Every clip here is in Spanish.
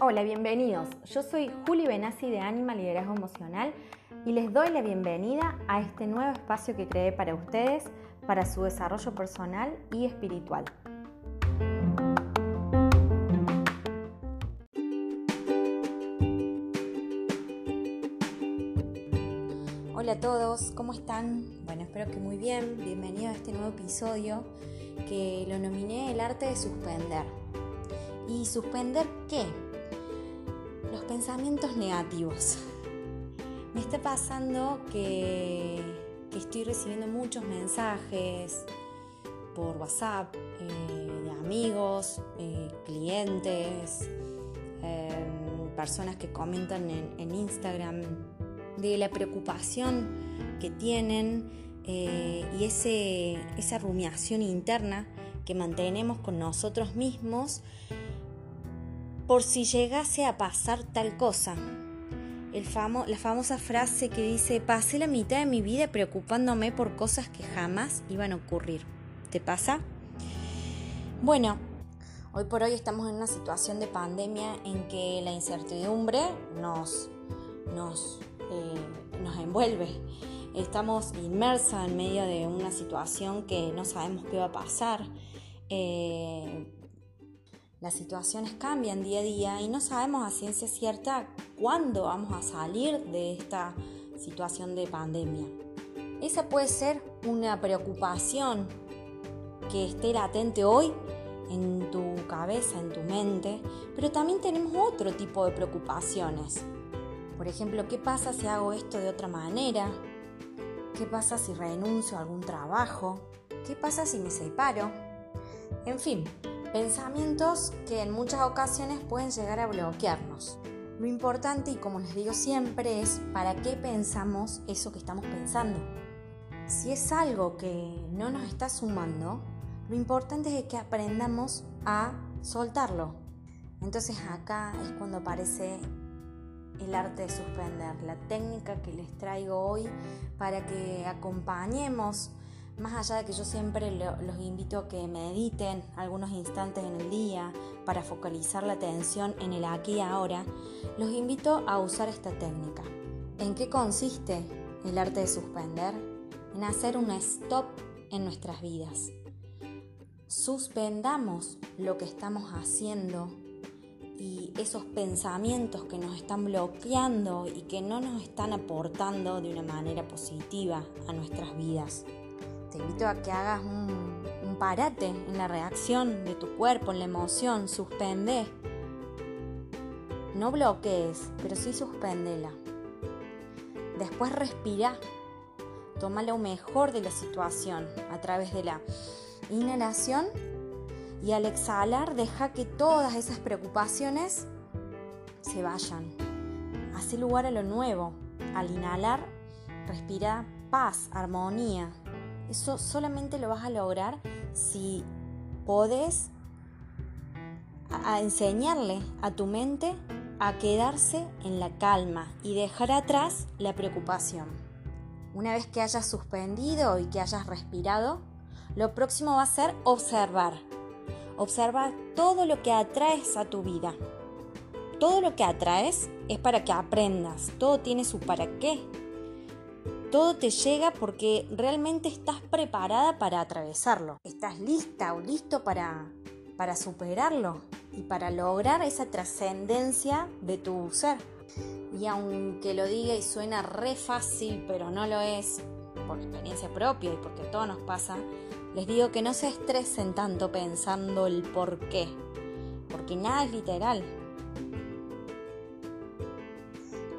Hola, bienvenidos. Yo soy Juli Benassi de Anima Liderazgo Emocional y les doy la bienvenida a este nuevo espacio que creé para ustedes para su desarrollo personal y espiritual. Hola a todos, ¿cómo están? Bueno, espero que muy bien. Bienvenido a este nuevo episodio que lo nominé El arte de suspender. ¿Y suspender qué? Los pensamientos negativos. Me está pasando que, estoy recibiendo muchos mensajes por WhatsApp eh, de amigos, eh, clientes, em, personas que comentan en Instagram de la preocupación que tienen eh, y ese, esa rumiación interna que mantenemos con nosotros mismos por si llegase a pasar tal cosa. El famo, la famosa frase que dice, pasé la mitad de mi vida preocupándome por cosas que jamás iban a ocurrir. ¿Te pasa? Bueno, hoy por hoy estamos en una situación de pandemia en que la incertidumbre nos, nos eh, nos envuelve. Estamos inmersos en medio de una situación que no sabemos qué va a pasar. Eh, las situaciones cambian día a día y no sabemos a ciencia cierta cuándo vamos a salir de esta situación de pandemia. Esa puede ser una preocupación que esté latente hoy en tu cabeza, en tu mente, pero también tenemos otro tipo de preocupaciones. Por ejemplo, ¿qué pasa si hago esto de otra manera? ¿Qué pasa si renuncio a algún trabajo? ¿Qué pasa si me separo? En fin, pensamientos que en muchas ocasiones pueden llegar a bloquearnos. Lo importante, y como les digo siempre, es para qué pensamos eso que estamos pensando. Si es algo que no nos está sumando, lo importante es que aprendamos a soltarlo. Entonces acá es cuando aparece el arte de suspender, la técnica que les traigo hoy para que acompañemos, más allá de que yo siempre los invito a que mediten algunos instantes en el día para focalizar la atención en el aquí y ahora, los invito a usar esta técnica. ¿En qué consiste el arte de suspender? En hacer un stop en nuestras vidas. Suspendamos lo que estamos haciendo y esos pensamientos que nos están bloqueando y que no nos están aportando de una manera positiva a nuestras vidas. Te invito a que hagas un, parate en la reacción de tu cuerpo, en la emoción, suspende. No bloquees, pero sí suspendela. Después respira. Toma lo mejor de la situación a través de la inhalación y al exhalar deja que todas esas preocupaciones se vayan. Hace lugar a lo nuevo. Al inhalar, respira paz, armonía. Eso solamente lo vas a lograr si podés enseñarle a tu mente a quedarse en la calma y dejar atrás la preocupación. Una vez que hayas suspendido y que hayas respirado, lo próximo va a ser observar Observa todo lo que atraes a tu vida. Todo lo que atraes es para que aprendas, todo tiene su para qué. Todo te llega porque realmente estás preparada para atravesarlo. Estás lista o listo para, para superarlo y para lograr esa trascendencia de tu ser. Y aunque lo diga y suena re fácil, pero no lo es, por experiencia propia y porque todo nos pasa, les digo que no se estresen tanto pensando el por qué, porque nada es literal.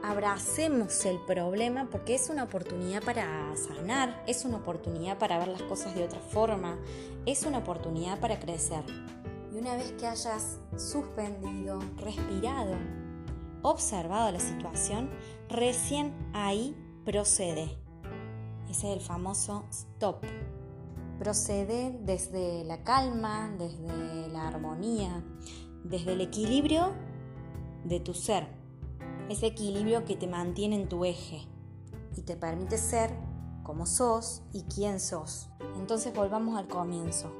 Abracemos el problema porque es una oportunidad para sanar, es una oportunidad para ver las cosas de otra forma, es una oportunidad para crecer. Y una vez que hayas suspendido, respirado, observado la situación, recién ahí procede. Ese es el famoso stop procede desde la calma, desde la armonía, desde el equilibrio de tu ser. Ese equilibrio que te mantiene en tu eje y te permite ser como sos y quién sos. Entonces volvamos al comienzo.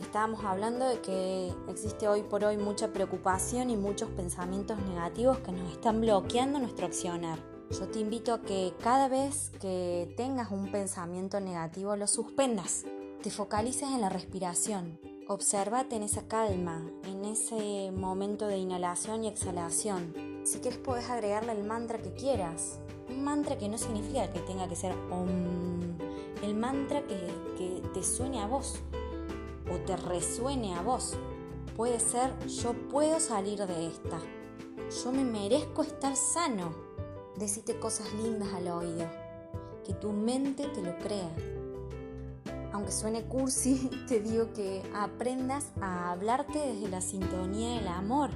Estábamos hablando de que existe hoy por hoy mucha preocupación y muchos pensamientos negativos que nos están bloqueando nuestro accionar. Yo te invito a que cada vez que tengas un pensamiento negativo lo suspendas. Te focalices en la respiración. Obsérvate en esa calma, en ese momento de inhalación y exhalación. Si quieres puedes agregarle el mantra que quieras. Un mantra que no significa que tenga que ser El mantra que, que te suene a vos o te resuene a vos. Puede ser yo puedo salir de esta. Yo me merezco estar sano. Decite cosas lindas al oído. Que tu mente te lo crea. Aunque suene cursi, te digo que aprendas a hablarte desde la sintonía del amor.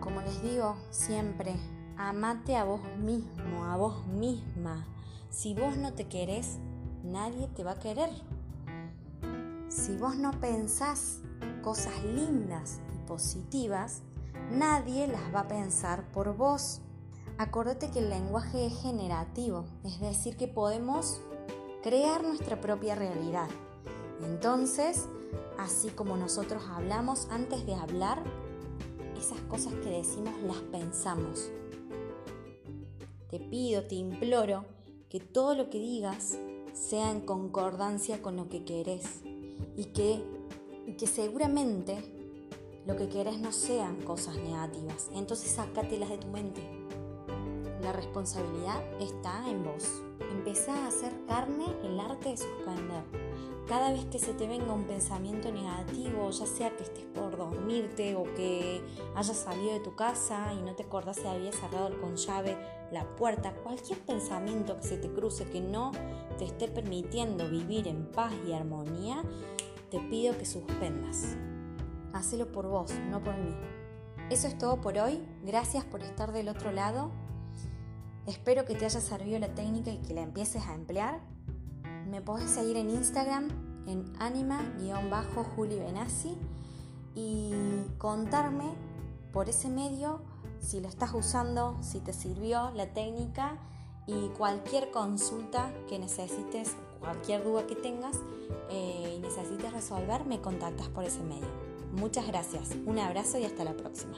Como les digo siempre, amate a vos mismo, a vos misma. Si vos no te querés, nadie te va a querer. Si vos no pensás cosas lindas y positivas, nadie las va a pensar por vos. Acordate que el lenguaje es generativo, es decir, que podemos crear nuestra propia realidad. Entonces, así como nosotros hablamos, antes de hablar, esas cosas que decimos las pensamos. Te pido, te imploro que todo lo que digas sea en concordancia con lo que querés y que, que seguramente lo que querés no sean cosas negativas. Entonces sácatelas de tu mente. La responsabilidad está en vos. Empezá a hacer carne el arte de suspender. Cada vez que se te venga un pensamiento negativo, ya sea que estés por dormirte o que hayas salido de tu casa y no te acordás si habías cerrado con llave la puerta, cualquier pensamiento que se te cruce que no te esté permitiendo vivir en paz y armonía, te pido que suspendas. Hacelo por vos, no por mí. Eso es todo por hoy. Gracias por estar del otro lado. Espero que te haya servido la técnica y que la empieces a emplear. Me podés seguir en Instagram en anima-juli Benassi y contarme por ese medio si lo estás usando, si te sirvió la técnica y cualquier consulta que necesites, cualquier duda que tengas eh, y necesites resolver, me contactas por ese medio. Muchas gracias, un abrazo y hasta la próxima.